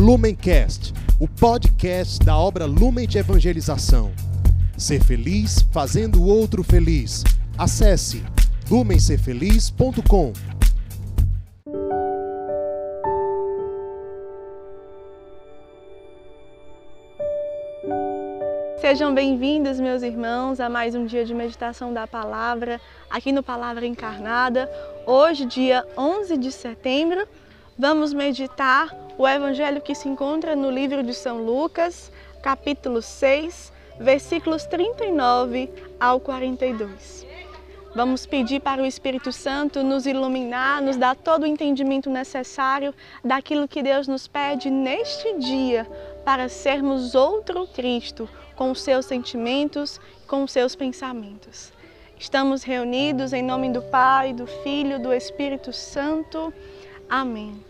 Lumencast, o podcast da obra Lumen de Evangelização. Ser feliz fazendo o outro feliz. Acesse lumencerfeliz.com. Sejam bem-vindos, meus irmãos, a mais um dia de meditação da palavra, aqui no Palavra Encarnada. Hoje, dia 11 de setembro, vamos meditar o evangelho que se encontra no livro de São Lucas, capítulo 6, versículos 39 ao 42. Vamos pedir para o Espírito Santo nos iluminar, nos dar todo o entendimento necessário daquilo que Deus nos pede neste dia para sermos outro Cristo, com os seus sentimentos, com os seus pensamentos. Estamos reunidos em nome do Pai, do Filho, do Espírito Santo. Amém.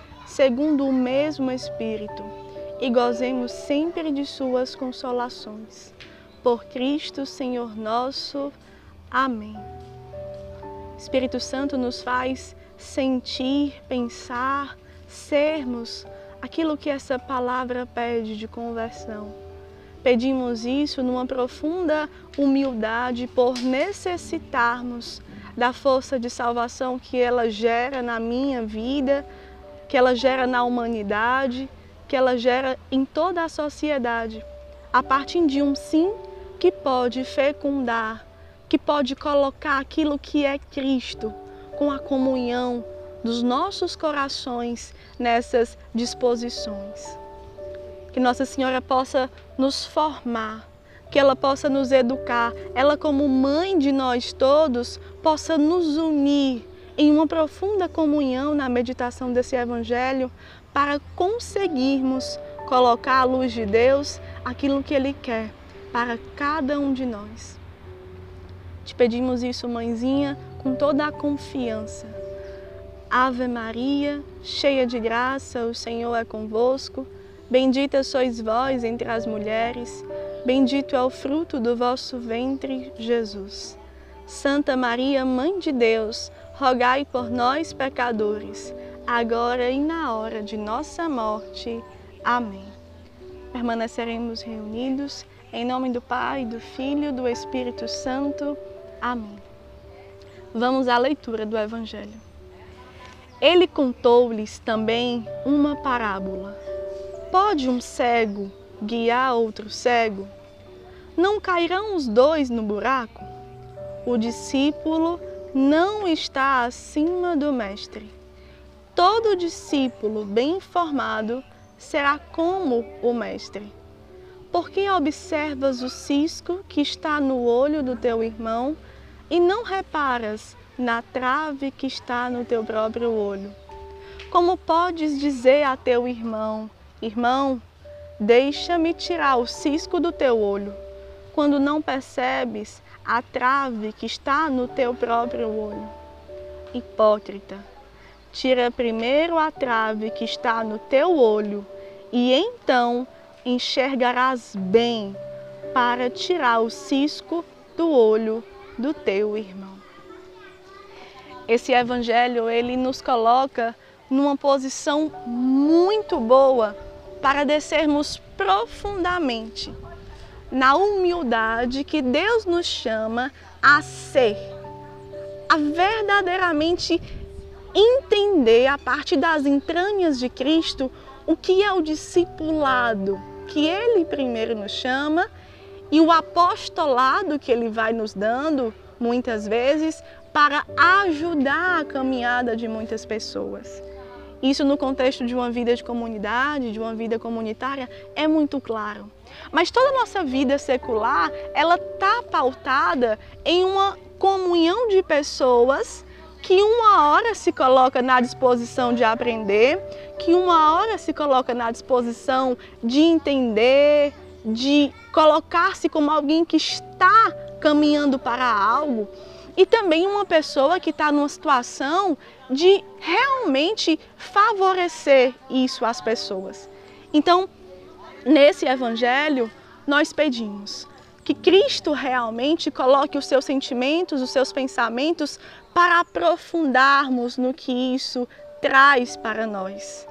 segundo o mesmo Espírito, e gozemos sempre de suas consolações. Por Cristo, Senhor nosso. Amém. Espírito Santo nos faz sentir, pensar, sermos aquilo que essa palavra pede de conversão. Pedimos isso numa profunda humildade por necessitarmos da força de salvação que ela gera na minha vida, que ela gera na humanidade, que ela gera em toda a sociedade, a partir de um sim que pode fecundar, que pode colocar aquilo que é Cristo com a comunhão dos nossos corações nessas disposições. Que Nossa Senhora possa nos formar, que ela possa nos educar, ela, como mãe de nós todos, possa nos unir em uma profunda comunhão na meditação desse Evangelho para conseguirmos colocar à luz de Deus aquilo que Ele quer para cada um de nós. Te pedimos isso, mãezinha, com toda a confiança Ave Maria, cheia de graça, o Senhor é convosco. Bendita sois vós entre as mulheres, bendito é o fruto do vosso ventre, Jesus. Santa Maria, Mãe de Deus, rogai por nós, pecadores, agora e na hora de nossa morte. Amém. Permaneceremos reunidos em nome do Pai, do Filho e do Espírito Santo. Amém. Vamos à leitura do Evangelho. Ele contou-lhes também uma parábola. Pode um cego guiar outro cego? Não cairão os dois no buraco? O discípulo não está acima do mestre. Todo discípulo bem informado será como o mestre. Por que observas o cisco que está no olho do teu irmão e não reparas na trave que está no teu próprio olho? Como podes dizer a teu irmão: Irmão, deixa-me tirar o cisco do teu olho, quando não percebes a trave que está no teu próprio olho? Hipócrita, tira primeiro a trave que está no teu olho, e então enxergarás bem para tirar o cisco do olho do teu irmão esse evangelho ele nos coloca numa posição muito boa para descermos profundamente na humildade que Deus nos chama a ser, a verdadeiramente entender a partir das entranhas de Cristo o que é o discipulado que ele primeiro nos chama e o apostolado que ele vai nos dando muitas vezes para ajudar a caminhada de muitas pessoas. Isso no contexto de uma vida de comunidade, de uma vida comunitária, é muito claro. Mas toda a nossa vida secular, ela está pautada em uma comunhão de pessoas que uma hora se coloca na disposição de aprender, que uma hora se coloca na disposição de entender, de colocar-se como alguém que está caminhando para algo, e também uma pessoa que está numa situação de realmente favorecer isso às pessoas. Então, nesse evangelho, nós pedimos que Cristo realmente coloque os seus sentimentos, os seus pensamentos para aprofundarmos no que isso traz para nós.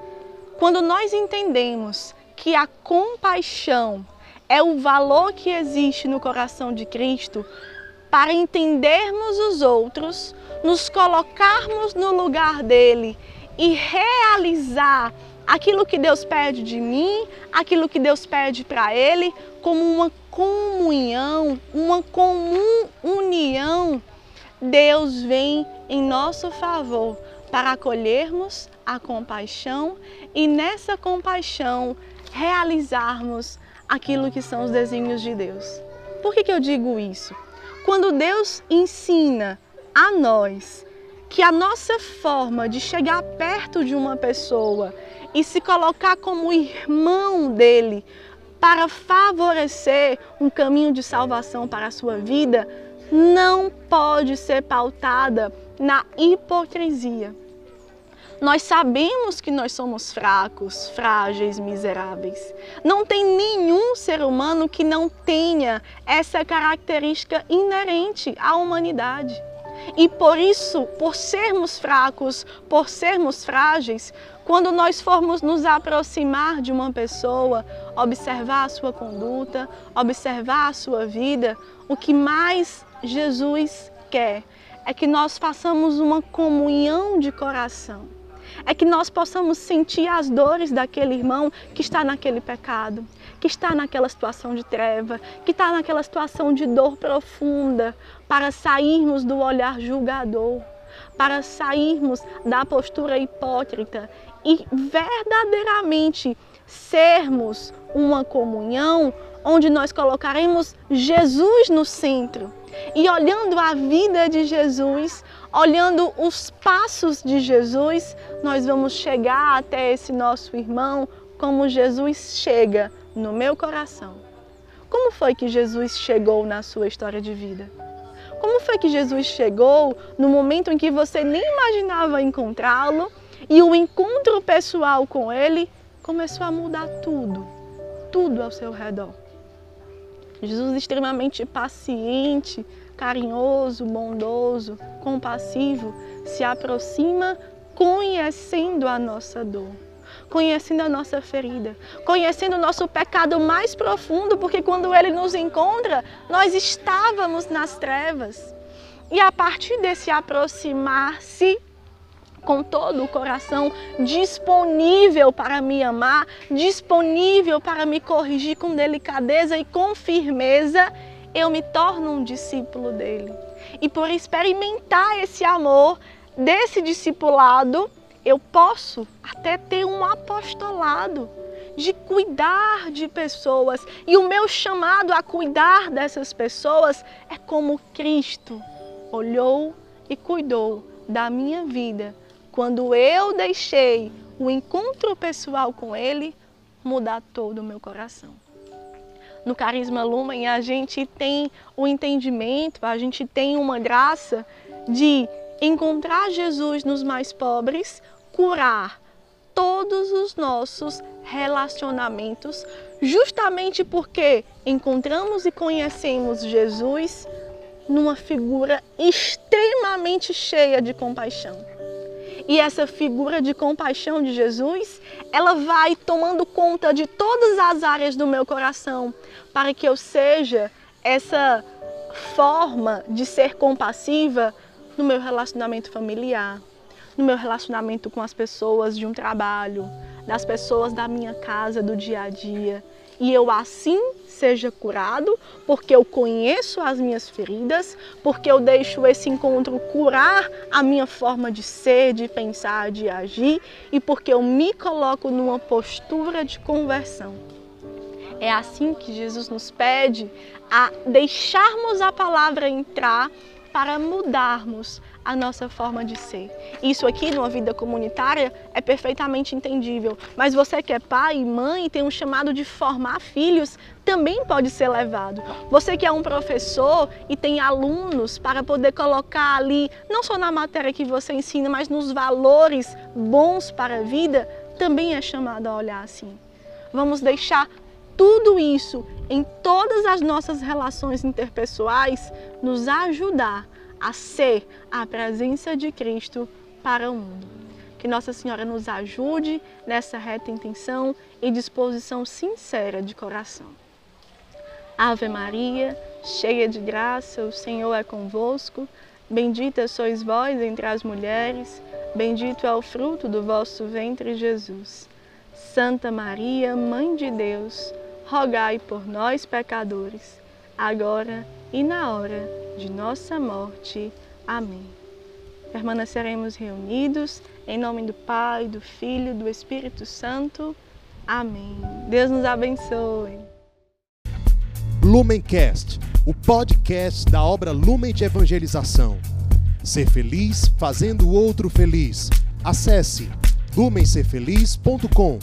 Quando nós entendemos que a compaixão é o valor que existe no coração de Cristo, para entendermos os outros, nos colocarmos no lugar dele e realizar aquilo que Deus pede de mim, aquilo que Deus pede para ele, como uma comunhão, uma comum união. Deus vem em nosso favor para acolhermos a compaixão e nessa compaixão realizarmos aquilo que são os desígnios de Deus. Por que, que eu digo isso? Quando Deus ensina a nós que a nossa forma de chegar perto de uma pessoa e se colocar como irmão dele para favorecer um caminho de salvação para a sua vida não pode ser pautada na hipocrisia. Nós sabemos que nós somos fracos, frágeis, miseráveis. Não tem nenhum ser humano que não tenha essa característica inerente à humanidade. E por isso, por sermos fracos, por sermos frágeis, quando nós formos nos aproximar de uma pessoa, observar a sua conduta, observar a sua vida, o que mais Jesus quer é que nós façamos uma comunhão de coração é que nós possamos sentir as dores daquele irmão que está naquele pecado, que está naquela situação de treva, que está naquela situação de dor profunda, para sairmos do olhar julgador, para sairmos da postura hipócrita e verdadeiramente sermos uma comunhão onde nós colocaremos Jesus no centro. E olhando a vida de Jesus, olhando os passos de Jesus, nós vamos chegar até esse nosso irmão como Jesus chega no meu coração. Como foi que Jesus chegou na sua história de vida? Como foi que Jesus chegou no momento em que você nem imaginava encontrá-lo e o encontro pessoal com ele começou a mudar tudo, tudo ao seu redor? Jesus extremamente paciente, carinhoso, bondoso, compassivo, se aproxima conhecendo a nossa dor, conhecendo a nossa ferida, conhecendo o nosso pecado mais profundo, porque quando ele nos encontra, nós estávamos nas trevas. E a partir desse aproximar-se com todo o coração disponível para me amar, disponível para me corrigir com delicadeza e com firmeza, eu me torno um discípulo dele. E por experimentar esse amor desse discipulado, eu posso até ter um apostolado de cuidar de pessoas. E o meu chamado a cuidar dessas pessoas é como Cristo olhou e cuidou da minha vida quando eu deixei o encontro pessoal com Ele mudar todo o meu coração no Carisma Lumen, a gente tem o entendimento, a gente tem uma graça de encontrar Jesus nos mais pobres, curar todos os nossos relacionamentos, justamente porque encontramos e conhecemos Jesus numa figura extremamente cheia de compaixão. E essa figura de compaixão de Jesus, ela vai tomando conta de todas as áreas do meu coração, para que eu seja essa forma de ser compassiva no meu relacionamento familiar, no meu relacionamento com as pessoas de um trabalho, das pessoas da minha casa, do dia a dia. E eu assim seja curado, porque eu conheço as minhas feridas, porque eu deixo esse encontro curar a minha forma de ser, de pensar, de agir e porque eu me coloco numa postura de conversão. É assim que Jesus nos pede a deixarmos a palavra entrar para mudarmos a nossa forma de ser. Isso aqui numa vida comunitária é perfeitamente entendível, mas você que é pai e mãe e tem um chamado de formar filhos, também pode ser levado. Você que é um professor e tem alunos para poder colocar ali, não só na matéria que você ensina, mas nos valores bons para a vida, também é chamado a olhar assim. Vamos deixar tudo isso em todas as nossas relações interpessoais nos ajudar a ser a presença de Cristo para o mundo. Que Nossa Senhora nos ajude nessa reta intenção e disposição sincera de coração. Ave Maria, cheia de graça, o Senhor é convosco. Bendita sois vós entre as mulheres, bendito é o fruto do vosso ventre, Jesus. Santa Maria, Mãe de Deus, rogai por nós, pecadores, agora e na hora de nossa morte. Amém. Permaneceremos reunidos em nome do Pai, do Filho, do Espírito Santo. Amém. Deus nos abençoe. Lumencast, o podcast da obra Lumen de Evangelização. Ser feliz fazendo o outro feliz. Acesse lumencerfeliz.com.